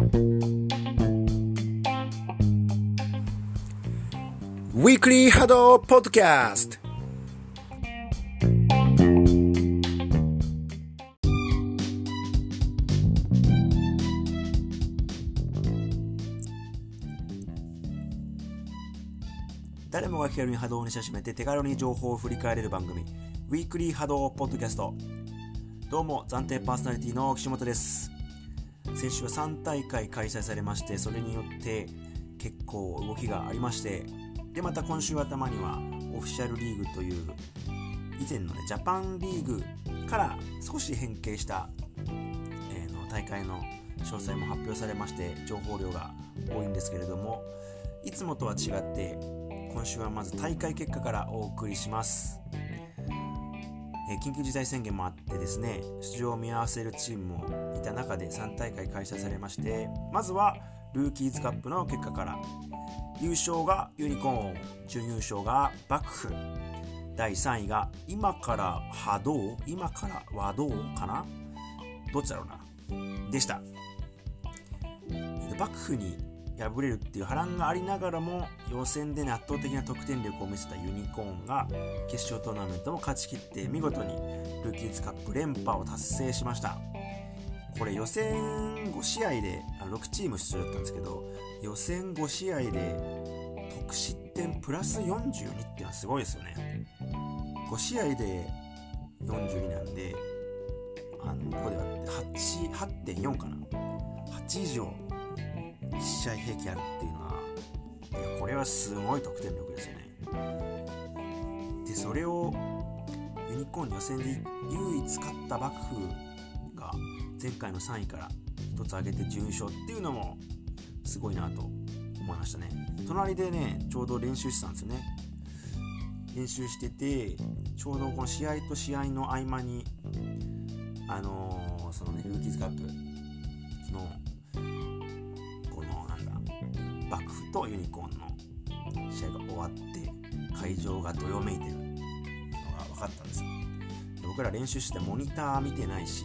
ウィークリーハドポッドキャスト誰もが気軽に波動にし始めて手軽に情報を振り返れる番組ウィークリー波動ポッドキャストどうも暫定パーソナリティの岸本です。先週は3大会開催されましてそれによって結構動きがありましてでまた今週頭にはオフィシャルリーグという以前のねジャパンリーグから少し変形した、えー、の大会の詳細も発表されまして情報量が多いんですけれどもいつもとは違って今週はまず大会結果からお送りします、緊急事態宣言もあってですね出場を見合わせるチームもいた中で3大会開催されましてまずはルーキーズカップの結果から優勝がユニコーン準優勝が幕府第3位が今から波動今から和道かな？どっちだろうな？でした。幕府に敗れるっていう波乱がありながらも予選で、ね、圧倒的な得点力を見せたユニコーンが決勝トーナメントも勝ち切って見事にルーキーズカップ連覇を達成しました。これ予選5試合で6チーム出場だったんですけど予選5試合で得失点プラス42っていうのはすごいですよね。5試合で42なんであのここでは8.4かな。8以上1試合平均あるっていうのはいやこれはすごい得点力ですよね。でそれをユニコーン予選で唯一勝った幕府が前回の3位から1つ上げて準優勝っていうのもすごいなと思いましたね。隣でねちょうど練習してたんですよね。練習しててちょうどこの試合と試合の合間にあのー、そのねルーキーズカップとユニコーンの試合が終わって会場がどよめいてるのが分かったんですよ。僕ら練習してモニター見てないし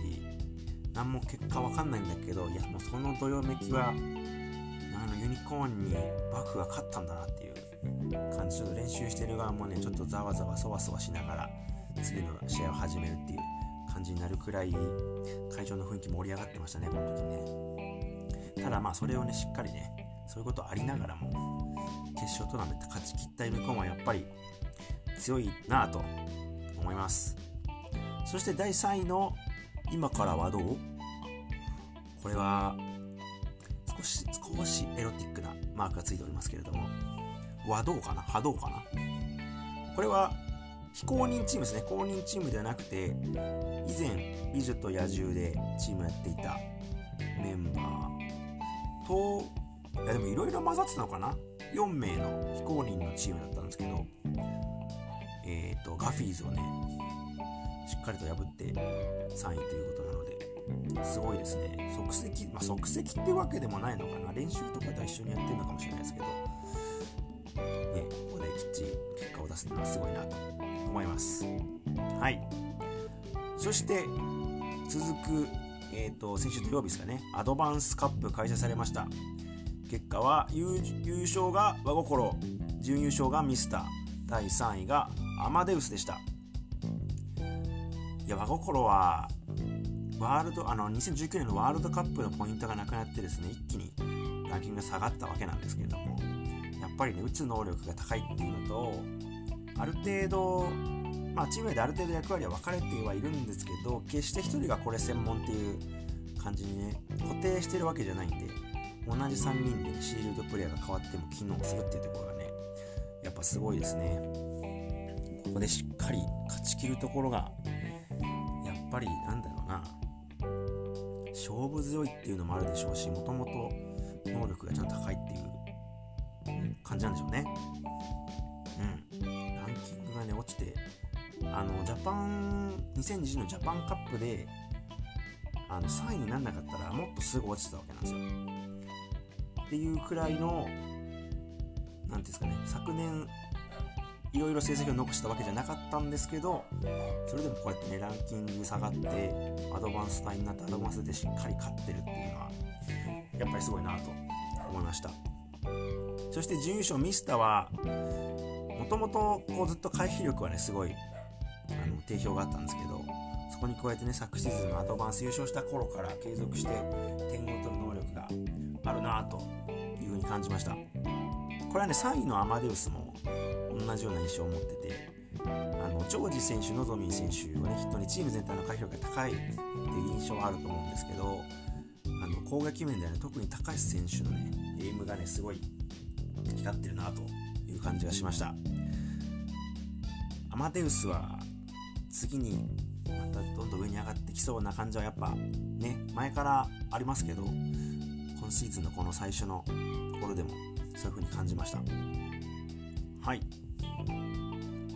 何も結果分かんないんだけどいやもうそのどよめきはあのユニコーンに幕府が勝ったんだなっていう感じちょっと練習してる側もねちょっとざわざわそわそわしながら次の試合を始めるっていう感じになるくらい会場の雰囲気盛り上がってましたねこの時ね。ただまあそれをねしっかりねそういうことありながらも決勝トーナメント勝ち切ったユニコンはやっぱり強いなと思います。そして第3位の今からはどう？これは少し少しエロティックなマークがついておりますけれども和道かな？波動かな？これは非公認チームですね。公認チームではなくて以前美女と野獣でチームやっていたメンバーといやでもいろいろ混ざってたのかな？4名の非公認のチームだったんですけどえっ、ー、とガフィーズをねしっかりと破って3位ということなのですごいですね。即席まあ即席ってわけでもないのかな？練習とかと一緒にやってるのかもしれないですけどねここできっちり結果を出すのはすごいなと思います。はい。そして続くえーと先週土曜日ですかね。アドバンスカップ開催されました。結果は優勝が和心準優勝がミスター第3位がアマデウスでした。いや和心はワールドあの2019年のワールドカップのポイントがなくなってですね一気にランキングが下がったわけなんですけれどもやっぱりね打つ能力が高いっていうのとある程度まあチーム内である程度役割は分かれてはいるんですけど決して1人がこれ専門っていう感じにね固定してるわけじゃないんで同じ3人でシールドプレイヤーが変わっても機能するっていうところがねやっぱすごいですね。ここでしっかり勝ちきるところがやっぱりなんだろうな。勝負強いっていうのもあるでしょうしもともと能力がちゃんと高いっていう感じなんでしょうね。うん。ランキングがね落ちてあのジャパン2020のジャパンカップであの3位にならなかったらもっとすぐ落ちてたわけなんですよ。っていうくらいの何ていうんですかね昨年いろいろ成績を残したわけじゃなかったんですけどそれでもこうやってねランキング下がってアドバンス隊になってアドバンスでしっかり勝ってるっていうのはやっぱりすごいなと思いました。そして準優勝ミスターはもともとずっと回避力はねすごいあの定評があったんですけどそこに加えてね昨シーズンのアドバンス優勝した頃から継続して点を取る能力があるなと感じました。これはね3位のアマデウスも同じような印象を持っててあのジョージ選手、ノゾミー選手をねヒットにチーム全体の回避力が高いっていう印象はあると思うんですけどあの攻撃面ではね特に高橋選手のねエイムがねすごい光ってるなという感じがしました。アマデウスは次にまたどんどん上に上がってきそうな感じはやっぱね前からありますけど今シーズンのこの最初のところでもそういう風に感じました。はい。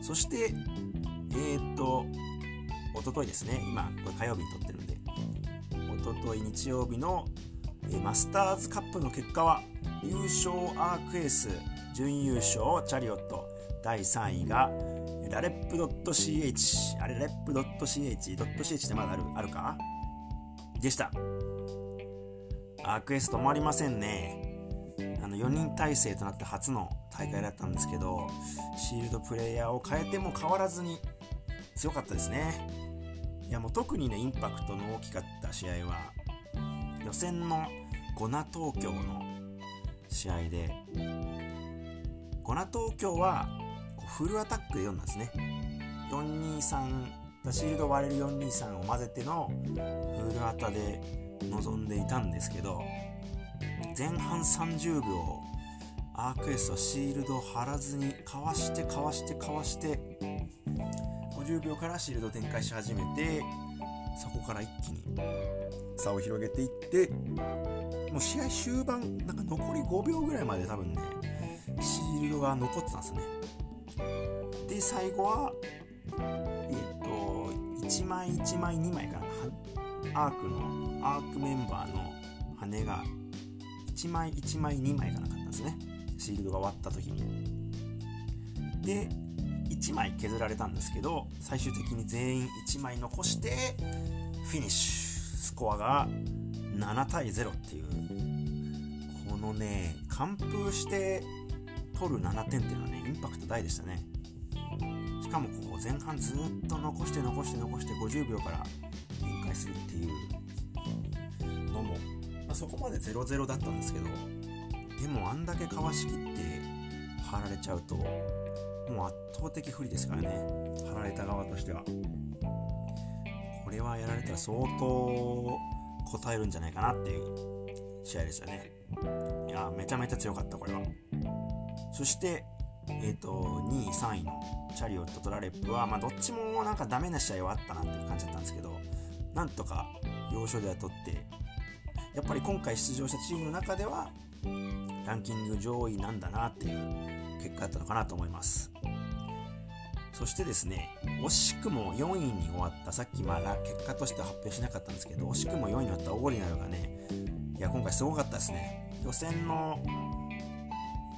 そしてえー、っとおとといですね。今これ火曜日に撮ってるんで。おととい日曜日のマスターズカップの結果は優勝アークエース準優勝チャリオット第3位がラレップ .ch あれラレップ .ch .ch ってまだあるあるか？でした。アークエス止まりませんね。あの4人体制となって初の大会だったんですけどシールドプレイヤーを変えても変わらずに強かったですね。いやもう特にねインパクトの大きかった試合は予選のゴナ東京の試合でゴナ東京はフルアタックで読んだんですね。423シールド割れる423を混ぜてのフルアタで臨んでいたんですけど前半30秒アークエスはシールドを張らずにかわしてかわしてかわして50秒からシールド展開し始めてそこから一気に差を広げていってもう試合終盤なんか残り5秒ぐらいまで多分ねシールドが残ってたんですね。で最後はえっ、と1枚1枚2枚かなアークのアークメンバーの羽が1枚1枚2枚がなかったんですね。シールドが終わった時に。で1枚削られたんですけど最終的に全員1枚残してフィニッシュ。スコアが7対0っていう。このね完封して取る7点っていうのはねインパクト大でしたね。しかもここ前半ずっと残して残して残して50秒から展開するっていう、そこまで0-0だったんですけどでもあんだけかわしきって張られちゃうともう圧倒的不利ですからね。張られた側としては。これはやられたら相当応えるんじゃないかなっていう試合ですよね。いやめちゃめちゃ強かったこれは。そしてえーと、2位3位のチャリオットとラレップは、まあ、どっちもなんかダメな試合はあったなっていう感じだったんですけどなんとか要所では取ってやっぱり今回出場したチームの中ではランキング上位なんだなっていう結果だったのかなと思います。そしてですね惜しくも4位に終わったさっきまあ結果としては発表しなかったんですけど惜しくも4位に終わったオーリナルがねいや今回すごかったですね。予選の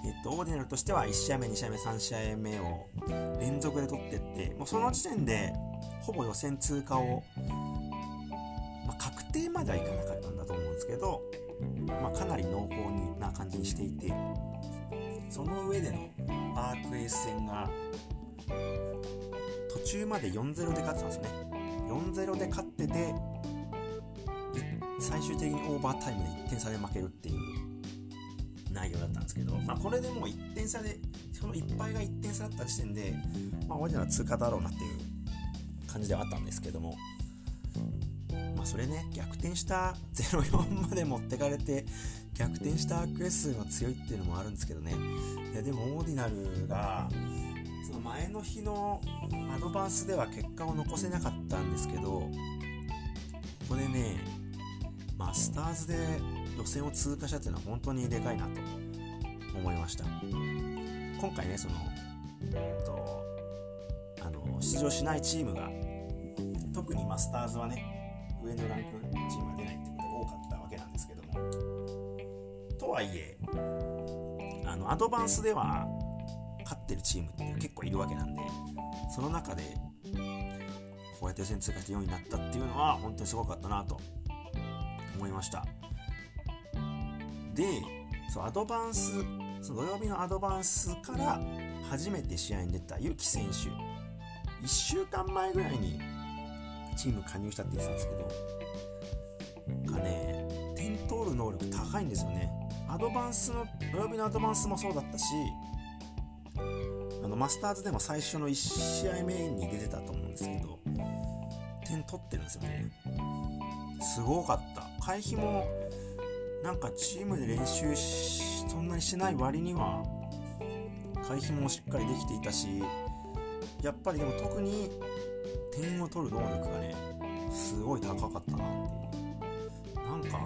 えっと、オーディナルとしては1試合目、2試合目、3試合目を連続で取っていって、もうその時点でほぼ予選通過を、まあ、確定まではいかなかったんだと思うんですけど、まあ、かなり濃厚にな感じにしていて、その上でのアークエース戦が途中まで4-0で勝ってたんですね。4-0で勝ってて、最終的にオーバータイムで1点差で負けるっていう内容だったんですけど、まあ、これでもう1点差でその1敗が1点差だった時点で、まあ、俺らは通過だろうなっていう感じではあったんですけども、まあ、それね逆転した 0-4まで持ってかれて逆転したクエスが強いっていうのもあるんですけどね。いやでもオーディナルがその前の日のアドバンスでは結果を残せなかったんですけどここでねマスターズで予選を通過したっていうのは本当にでかいなと思いました。今回ねそのえっとあの出場しないチームが特にマスターズはね上のランクチームが出ないってことが多かったわけなんですけども。とはいえあのアドバンスでは勝ってるチームって結構いるわけなんでその中でこうやって予選通過して4位になったっていうのは本当にすごかったなと思いました。でそうアドバンスその土曜日のアドバンスから初めて試合に出たユキ選手。1週間前ぐらいにチーム加入したって言ってたんですけどがね点取る能力高いんですよね。アドバンスの土曜日のアドバンスもそうだったしあのマスターズでも最初の1試合目に出てたと思うんですけど点取ってるんですよね。すごかった。回避もなんかチームで練習そんなにしない割には回避もしっかりできていたしやっぱりでも特に点を取る能力がねすごい高かったなっていう。なんか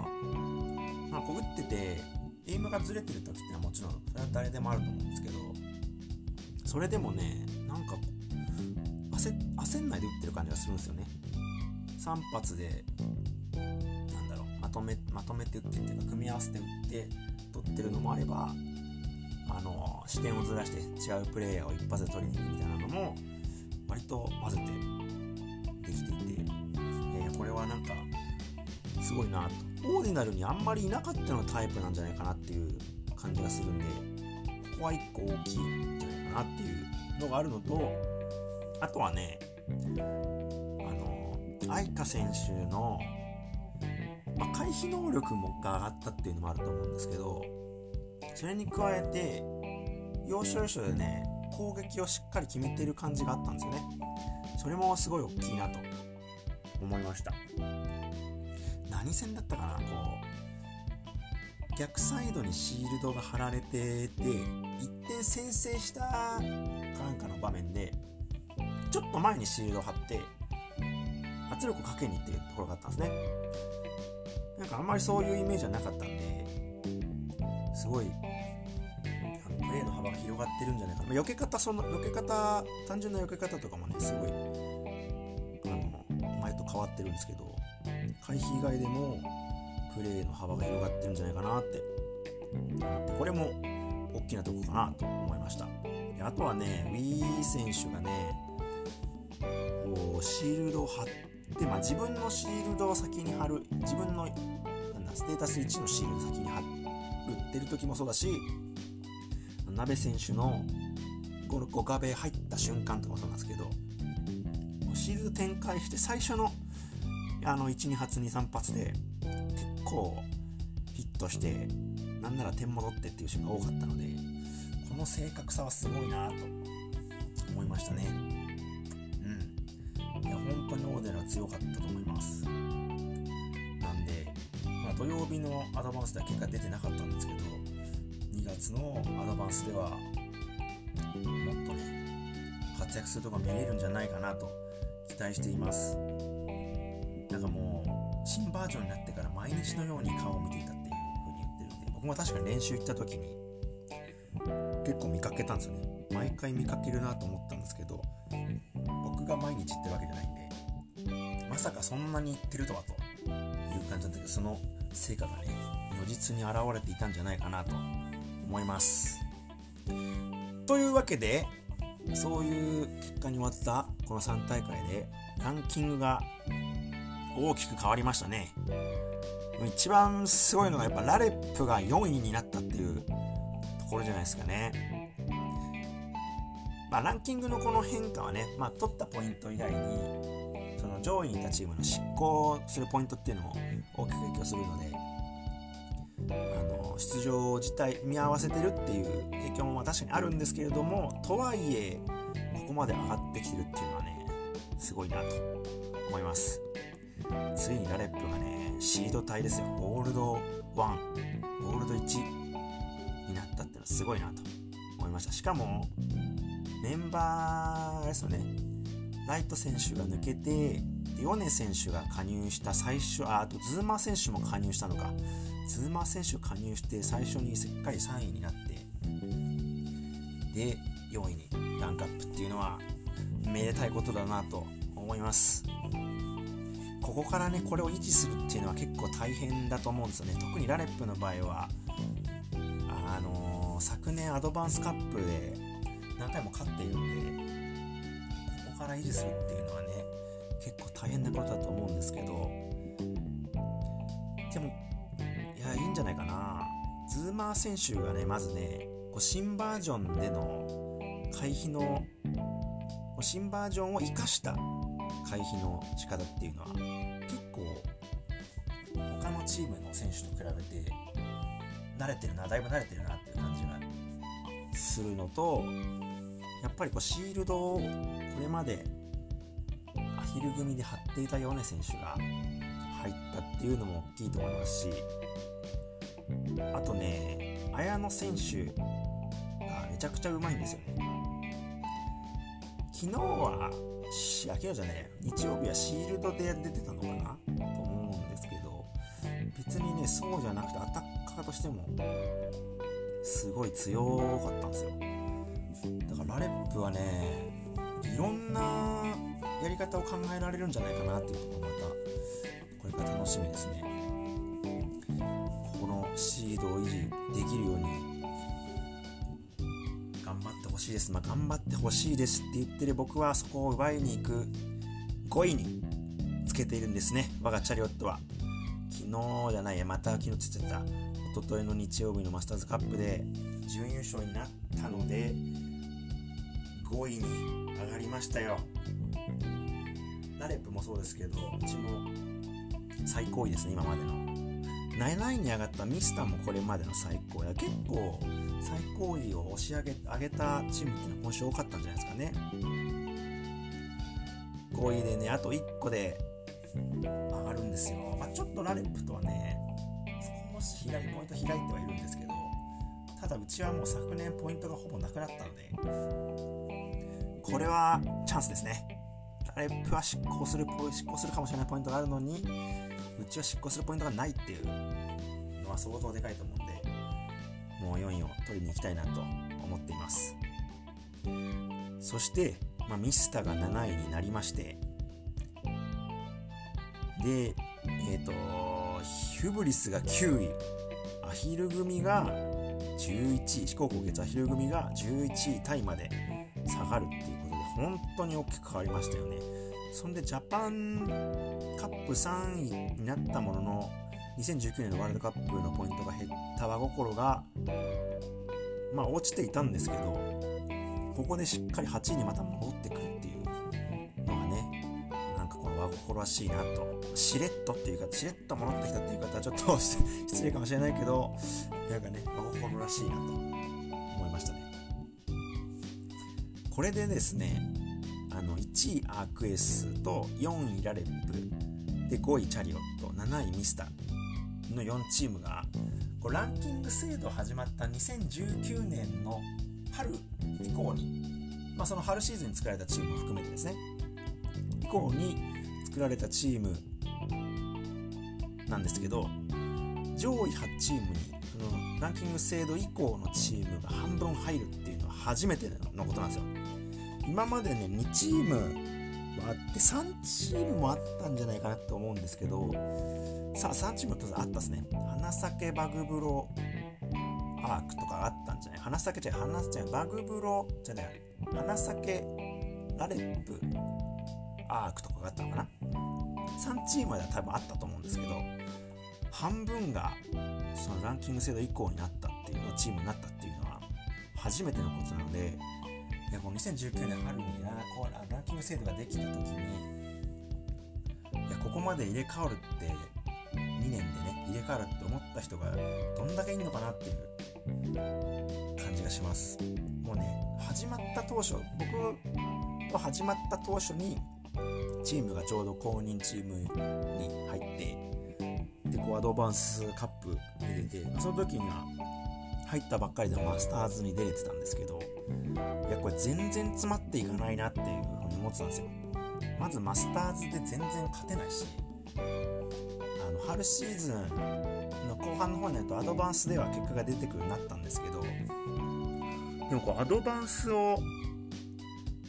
まあこう打っててエイムがずれてる時ってのはもちろんそれは誰でもあると思うんですけどそれでもねなんか焦焦んないで打ってる感じがするんですよね。3発でなんだろうまとめまとめて打ってっていうか組み合わせて打って取ってるのもあればあの視点をずらして違うプレイヤーを一発で取りに行くみたいなのも割と混ぜてなんかすごいなと。オーディナルにあんまりいなかったのタイプなんじゃないかなっていう感じがするんでここは1個大きいんじゃないかなっていうのがあるのとあとはねあの愛花選手の、まあ、回避能力もが上がったっていうのもあると思うんですけどそれに加えて要所要所でね攻撃をしっかり決めてる感じがあったんですよね。それもすごい大きいなと。思いました。何戦だったかな？こう逆サイドにシールドが貼られてて1点先制したかなんかの場面でちょっと前にシールドを貼って圧力をかけに行ってるところがあったんですね。なんかあんまりそういうイメージはなかったんですごいプレーの幅が広がってるんじゃないかな、ま、避け方その避け方単純な避け方とかもねすごい変わってるんですけど回避以外でもプレーの幅が広がってるんじゃないかなって。これも大きなとこかなと思いました。あとはね Wii 選手がねこうシールドを貼って、まあ、自分のシールドを先に貼る自分のなんだステータス1のシールド先に貼ってる時もそうだし鍋選手のゴルコ壁入った瞬間とかもそうなんですけどシールド展開して最初のあの12発23発で結構ヒットしてなんなら点戻ってっていうシーンが多かったのでこの正確さはすごいなと思いましたね。うん。いや本当にオーデルは強かったと思います。なんで、まあ、土曜日のアドバンスでは結果出てなかったんですけど2月のアドバンスではもっとね活躍するとこ見れるんじゃないかなと期待しています。う新バージョンになってから毎日のように顔を見ていたっていう風に言ってるんで僕も確かに練習行った時に結構見かけたんですよね。毎回見かけるなと思ったんですけど僕が毎日行ってるわけじゃないんでまさかそんなに行ってるとはという感じだったけどその成果がね如実に現れていたんじゃないかなと思います。というわけでそういう結果に終わったこの3大会でランキングが大きく変わりましたね。一番すごいのがやっぱラレップが4位になったっていうところじゃないですかね。まあ、ランキングのこの変化はね、まあ、取ったポイント以外にその上位にいたチームの執行するポイントっていうのも大きく影響するのであの出場自体見合わせてるっていう影響も確かにあるんですけれどもとはいえここまで上がってきてるっていうのはねすごいなと思います。ついにラレップがねシード帯ですよ。ゴールド1ゴールド1になったってのはすごいなと。思いました。しかもメンバーですよね。ライト選手が抜けてヨネ選手が加入した最初ああとズーマー選手も加入したのか。ズーマー選手加入して最初にしっかり3位になってで4位にランクアップっていうのはめでたいことだなと思います。ここからねこれを維持するっていうのは結構大変だと思うんですよね。特にラレップの場合はあのー、昨年アドバンスカップで何回も勝っているんでここから維持するっていうのはね結構大変なことだと思うんですけどでもいやいいんじゃないかな。ズーマー選手がねまずねこう新バージョンでの回避の新バージョンを生かした回避の仕方っていうのは結構他のチームの選手と比べて慣れてるなだいぶ慣れてるなっていう感じがするのとやっぱりこうシールドをこれまでアヒル組で張っていたヨネ選手が入ったっていうのも大きいと思いますしあとね綾野選手がめちゃくちゃうまいんですよね。昨日は昨日じゃねえ。日曜日はシールドで出てたのかな？と思うんですけど別にねそうじゃなくてアタッカーとしてもすごい強かったんですよ。だからラレップはねいろんなやり方を考えられるんじゃないかなっていうところまたこれから楽しみですね。このシードを維持できるようにしいです。まあ頑張ってほしいですって言ってる僕はそこを奪いに行く5位につけているんですね。我がチャリオットは。昨日じゃないやまた昨日つっちゃった。一昨日の日曜日のマスターズカップで準優勝になったので5位に上がりましたよ。ナレップもそうですけどうちも最高位ですね今までの。7位に上がったミスターもこれまでの最高位結構最高位を押し上げ上げたチームっていうのは今週多かったんじゃないですかね。5位でねあと1個で上がるんですよ、まあ、ちょっとラレップとはね少し開いポイント開いてはいるんですけどただうちはもう昨年ポイントがほぼなくなったのでこれはチャンスですね。ラレップは執行する執行するかもしれないポイントがあるのにうちは執行するポイントがないっていう。は相当でかいと思うんでもう4位を取りに行きたいなと思っています。そして、まあ、ミスタが7位になりましてでえっ、ー、とヒュブリスが9位アヒル組が11位四国高月アヒル組が11位タイまで下がるっていうことで本当に大きく変わりましたよね。そんでジャパンカップ3位になったものの2019年のワールドカップのポイントが減った輪心がまあ落ちていたんですけどここでしっかり8位にまた戻ってくるっていうのがねなんかこの輪心らしいなと。しれっとっていうかしれっと戻ってきたっていう方はちょっと 失礼かもしれないけどなんかね輪心らしいなと思いましたね。これでですねあの1位アークエスと4位ラレップで5位チャリオット7位ミスター。の4チームがこうランキング制度始まった2019年の春以降に、まあ、その春シーズンに作られたチームも含めてですね以降に作られたチームなんですけど上位8チームにそのランキング制度以降のチームが半分入るっていうのは初めてのことなんですよ。今までね2チームあって3チームもあったんじゃないかなと思うんですけどさあ3チームあったですね。花咲バグブロアークとかあったんじゃない？花咲じゃ花咲バグブロじゃない。花咲ラレップアークとかがあったのかな？3チームでは多分あったと思うんですけど半分がそのランキング制度以降になったっていうのチームになったっていうのは初めてのことなのでいやこの2019年春にラこうランキング制度ができた時にいやここまで入れ替わるって2年でね入れ替わるって思った人がどんだけいいのかなっていう感じがします。もうね始まった当初僕は始まった当初にチームがちょうど公認チームに入ってでこうアドバンスカップに出てその時には入ったばっかりでマスターズに出れてたんですけどいやこれ全然詰まっていかないなっていうふうに思ってたんですよ。まずマスターズで全然勝てないし春シーズンの後半の方になるとアドバンスでは結果が出てくるようになったんですけどでもこうアドバンスを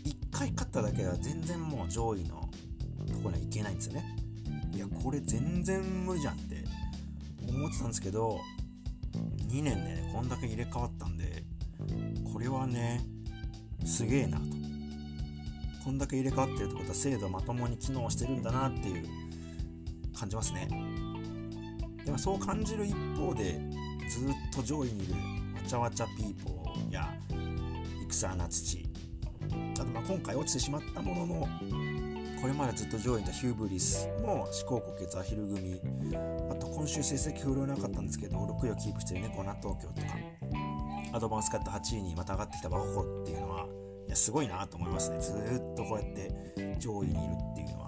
1回勝っただけでは全然もう上位のとこにはいけないんですよね。いやこれ全然無理じゃんって思ってたんですけど2年でねこんだけ入れ替わったんでこれはねすげえなと。こんだけ入れ替わってるってことは制度まともに機能してるんだなっていう感じますね。でもそう感じる一方でずっと上位にいるわちゃわちゃピーポーや戦な土あとまあ今回落ちてしまったもののこれまでずっと上位にいたヒューブリスも思考骨血アヒル組あと今週成績不良なかったんですけど6位をキープしてる猫、ね、ナ東京とかアドバンスカット8位にまた上がってきたバホホっていうのはいやすごいなと思いますね。ずっとこうやって上位にいるっていうのは。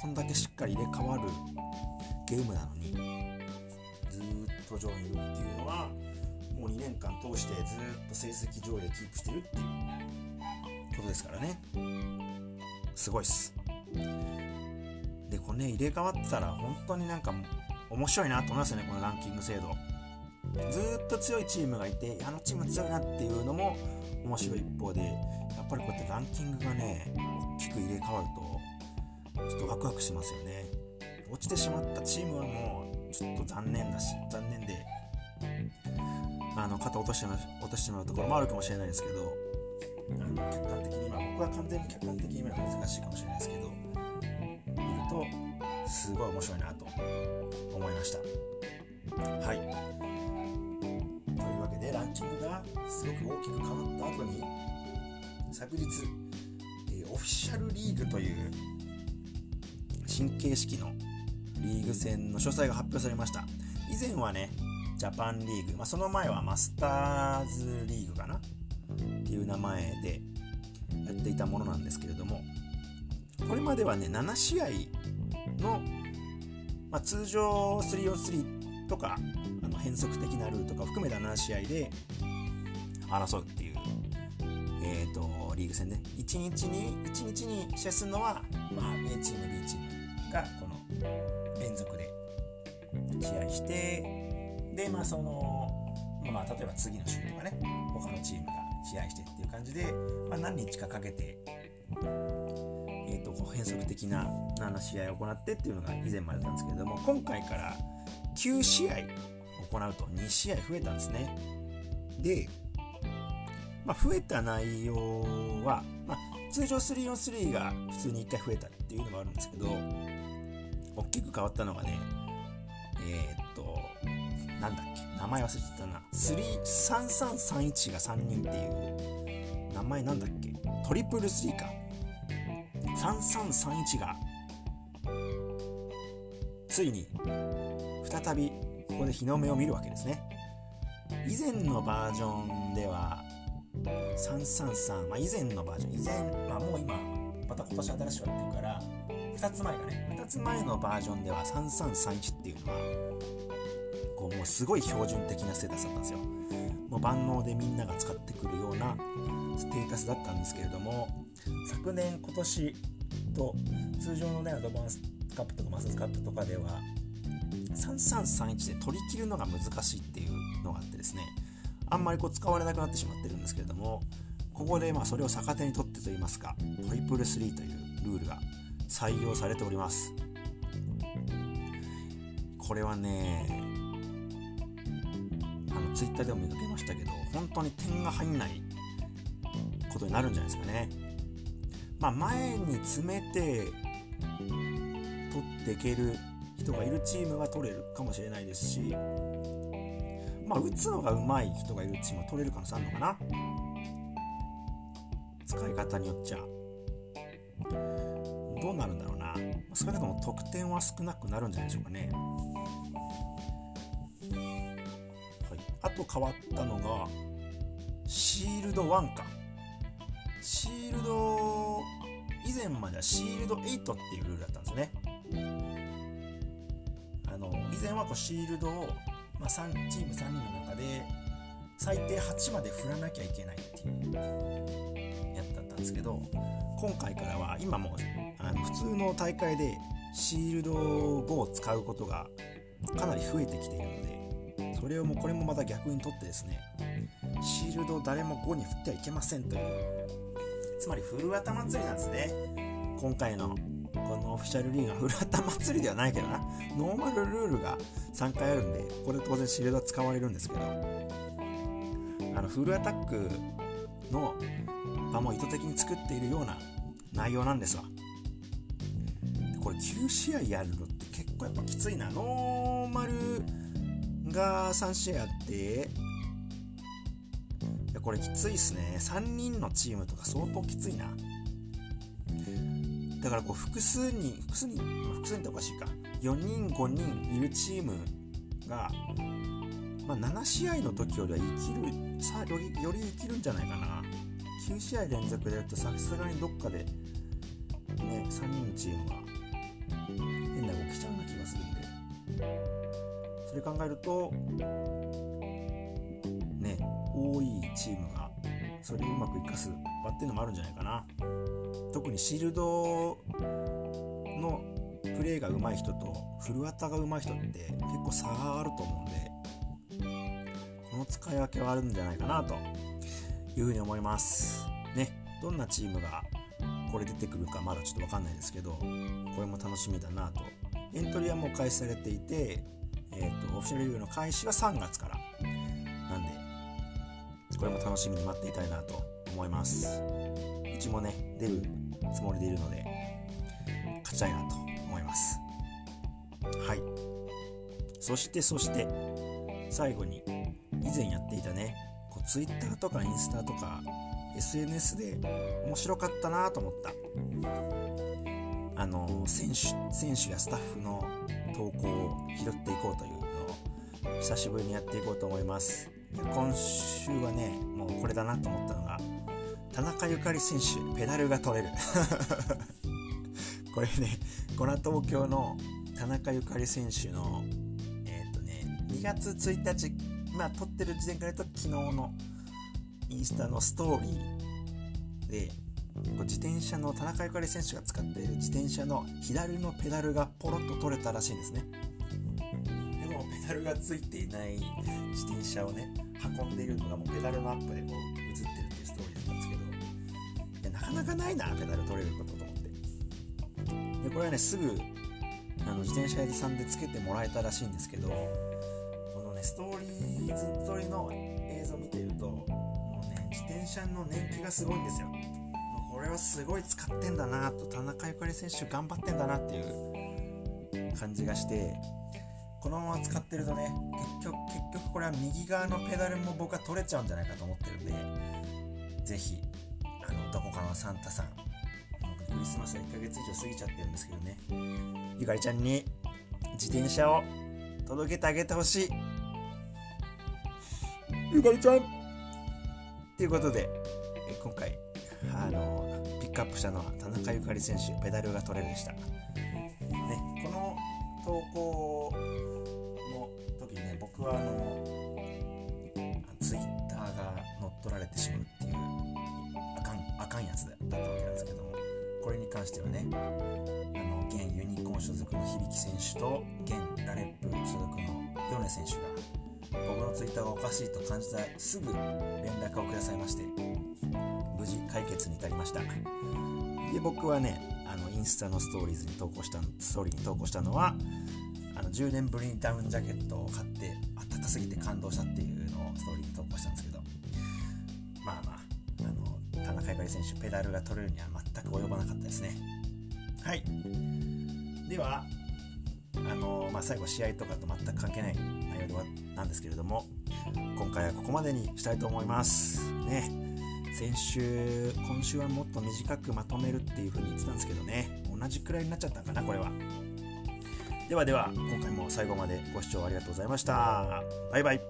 こんだけしっかり入れ替わるゲームなのにずっと上にいるっていうのはもう2年間通してずっと成績上位でキープしてるっていうことですからね。すごいっす。でこれね入れ替わってたら本当になんか面白いなと思いますよねこのランキング制度。ずっと強いチームがいてあのチーム強いなっていうのも面白い一方でやっぱりこうやってランキングがね大きく入れ替わるとちょっとワクワクしますよね。落ちてしまったチームはもうちょっと残念だし残念であの肩落として落としてしまうところもあるかもしれないですけどあの客観的に、まあ、僕は完全に客観的に見るのは難しいかもしれないですけど見るとすごい面白いなと思いました。はい。というわけでランキングがすごく大きく変わった後に昨日、えー、オフィシャルリーグという新形式のリーグ戦の詳細が発表されました。以前はねジャパンリーグ、まあ、その前はマスターズリーグかな？っていう名前でやっていたものなんですけれどもこれまではね7試合の、まあ、通常 3on3 とかあの変則的なルートが含めた7試合で争うっていう、えーと、リーグ戦ね。1日に1日に試合するのは、まあ、A チーム B チームがこの連続で試合してでまあそのまあ例えば次の週とかね他のチームが試合してっていう感じで、まあ、何日かかけて、えーと、変則的な7試合を行ってっていうのが以前までだったんですけれども今回から9試合行うと2試合増えたんですね。で、まあ、増えた内容は、まあ、通常 3on3 が普通に1回増えたっていうのもあるんですけど大きく変わったのがねえー、っとなんだっけ名前忘れちゃったな。3331が3人っていう名前なんだっけ？トリプル3か。3331がついに再びここで日の目を見るわけですね。以前のバージョンでは333、まあ、以前のバージョン以前、まあ、もう今また今年新しくやってるから2つ前がね前のバージョンでは3331っていうのはこうもうすごい標準的なステータスだったんですよ。もう万能でみんなが使ってくるようなステータスだったんですけれども昨年今年と通常のねアドバンスカップとかマスターズカップとかでは3331で取り切るのが難しいっていうのがあってですねあんまりこう使われなくなってしまってるんですけれどもここでまあそれを逆手にとってといいますかトリプル3というルールが採用されております。これはねあのツイッターでも見かけましたけど本当に点が入んないことになるんじゃないですかね。まあ、前に詰めて取っていける人がいるチームは取れるかもしれないですし、まあ、打つのが上手い人がいるチームは取れる可能性あるのかな。使い方によっちゃ。どうなるんだろうな。少なくとも得点は少なくなるんじゃないでしょうかね。あと変わったのがシールド1か。シールド以前まではシールド8っていうルールだったんですよね。あの以前はこうシールドを、まあ、3チーム3人の中で最低8まで振らなきゃいけないっていうやつだったんですけど今回からは今もあの普通の大会でシールド5を使うことがかなり増えてきているのでそれをもうこれもまた逆にとってですねシールドを誰も5に振ってはいけませんというつまり古畑祭りなんですね。今回のこのオフィシャルリーグは古畑祭りではないけどな。ノーマルルールが3回あるんでこれ当然シールドは使われるんですけどあのフルアタックの場も意図的に作っているような内容なんですわ。9試合やるのって結構やっぱきついな。ノーマルが3試合あって。これきついっすね。3人のチームとか相当きついな。だからこう複数に複数に複数にっておかしいか。4人5人いるチームが、まあ、7試合の時よりは生きるさよりより生きるんじゃないかな。9試合連続でやるとさすがにどっかでね3人のチームはそれ考えるとね多いチームがそれをうまく生かす場っていうのもあるんじゃないかな。特にシールドのプレーが上手い人とフルアタが上手い人って結構差があると思うんでこの使い分けはあるんじゃないかなというふうに思います。ねどんなチームがこれ出てくるかまだちょっと分かんないですけどこれも楽しみだなと。エントリーはもう開始されていて、えーと、オフィシャルリーグの開始は3月から。なんでこれも楽しみに待っていたいなと思います。うちもね出るつもりでいるので勝ちたいなと思います。はい。そしてそして最後に以前やっていたねこう Twitter とかインスタとか SNS で面白かったなと思った。あの選手選手やスタッフの投稿を拾っていこうというのを久しぶりにやっていこうと思います。いや今週はねもうこれだなと思ったのが田中ゆかり選手ペダルが取れる。これねこの東京の田中ゆかり選手のえっ、ー、とね2月1日まあ撮ってる時点から言うと昨日のインスタのストーリーで自転車の田中ゆかり選手が使っている自転車の左のペダルがポロッと取れたらしいんですね。でもペダルがついていない自転車をね運んでいるのがもうペダルのアップでこう映ってるっていうストーリーだったんですけどいやなかなかないなペダル取れることと思って。でこれはねすぐあの自転車屋さんでつけてもらえたらしいんですけどこのねストーリーズ撮りの映像を見ているともうね自転車の年季がすごいんですよ。これはすごい使ってんだなと田中ゆかり選手頑張ってんだなっていう感じがしてこのまま使ってるとね結局結局これは右側のペダルも僕は取れちゃうんじゃないかと思ってるんで是非あのどこかのサンタさんクリスマスは1ヶ月以上過ぎちゃってるんですけどねゆかりちゃんに自転車を届けてあげてほしい。ゆかりちゃん。ということで今回あのピックアップしたのは田中ゆかり選手ペダルが取れるでした、ね、この投稿の時にね僕はあのツイッターが乗っ取られてしまうっていうあかんあかんやつだったわけなんですけどもこれに関してはねあの現ユニコーン所属の響選手と現ラレップ所属の米選手が僕のツイッターがおかしいと感じたらすぐ連絡をくださいまして事解決に至りました。で僕はねあのインスタのストーリーズに投稿したストーリーに投稿したのはあの10年ぶりにダウンジャケットを買ってあったかすぎて感動したっていうのをストーリーに投稿したんですけど。まあまああの田中ゆかり選手ペダルが取れるには全く及ばなかったですね。はい。ではあのまあ、最後試合とかと全く関係ない内容なんですけれども今回はここまでにしたいと思います。ね。先週今週はもっと短くまとめるっていう風に言ってたんですけどね。同じくらいになっちゃったかなこれは。ではでは今回も最後までご視聴ありがとうございました。バイバイ。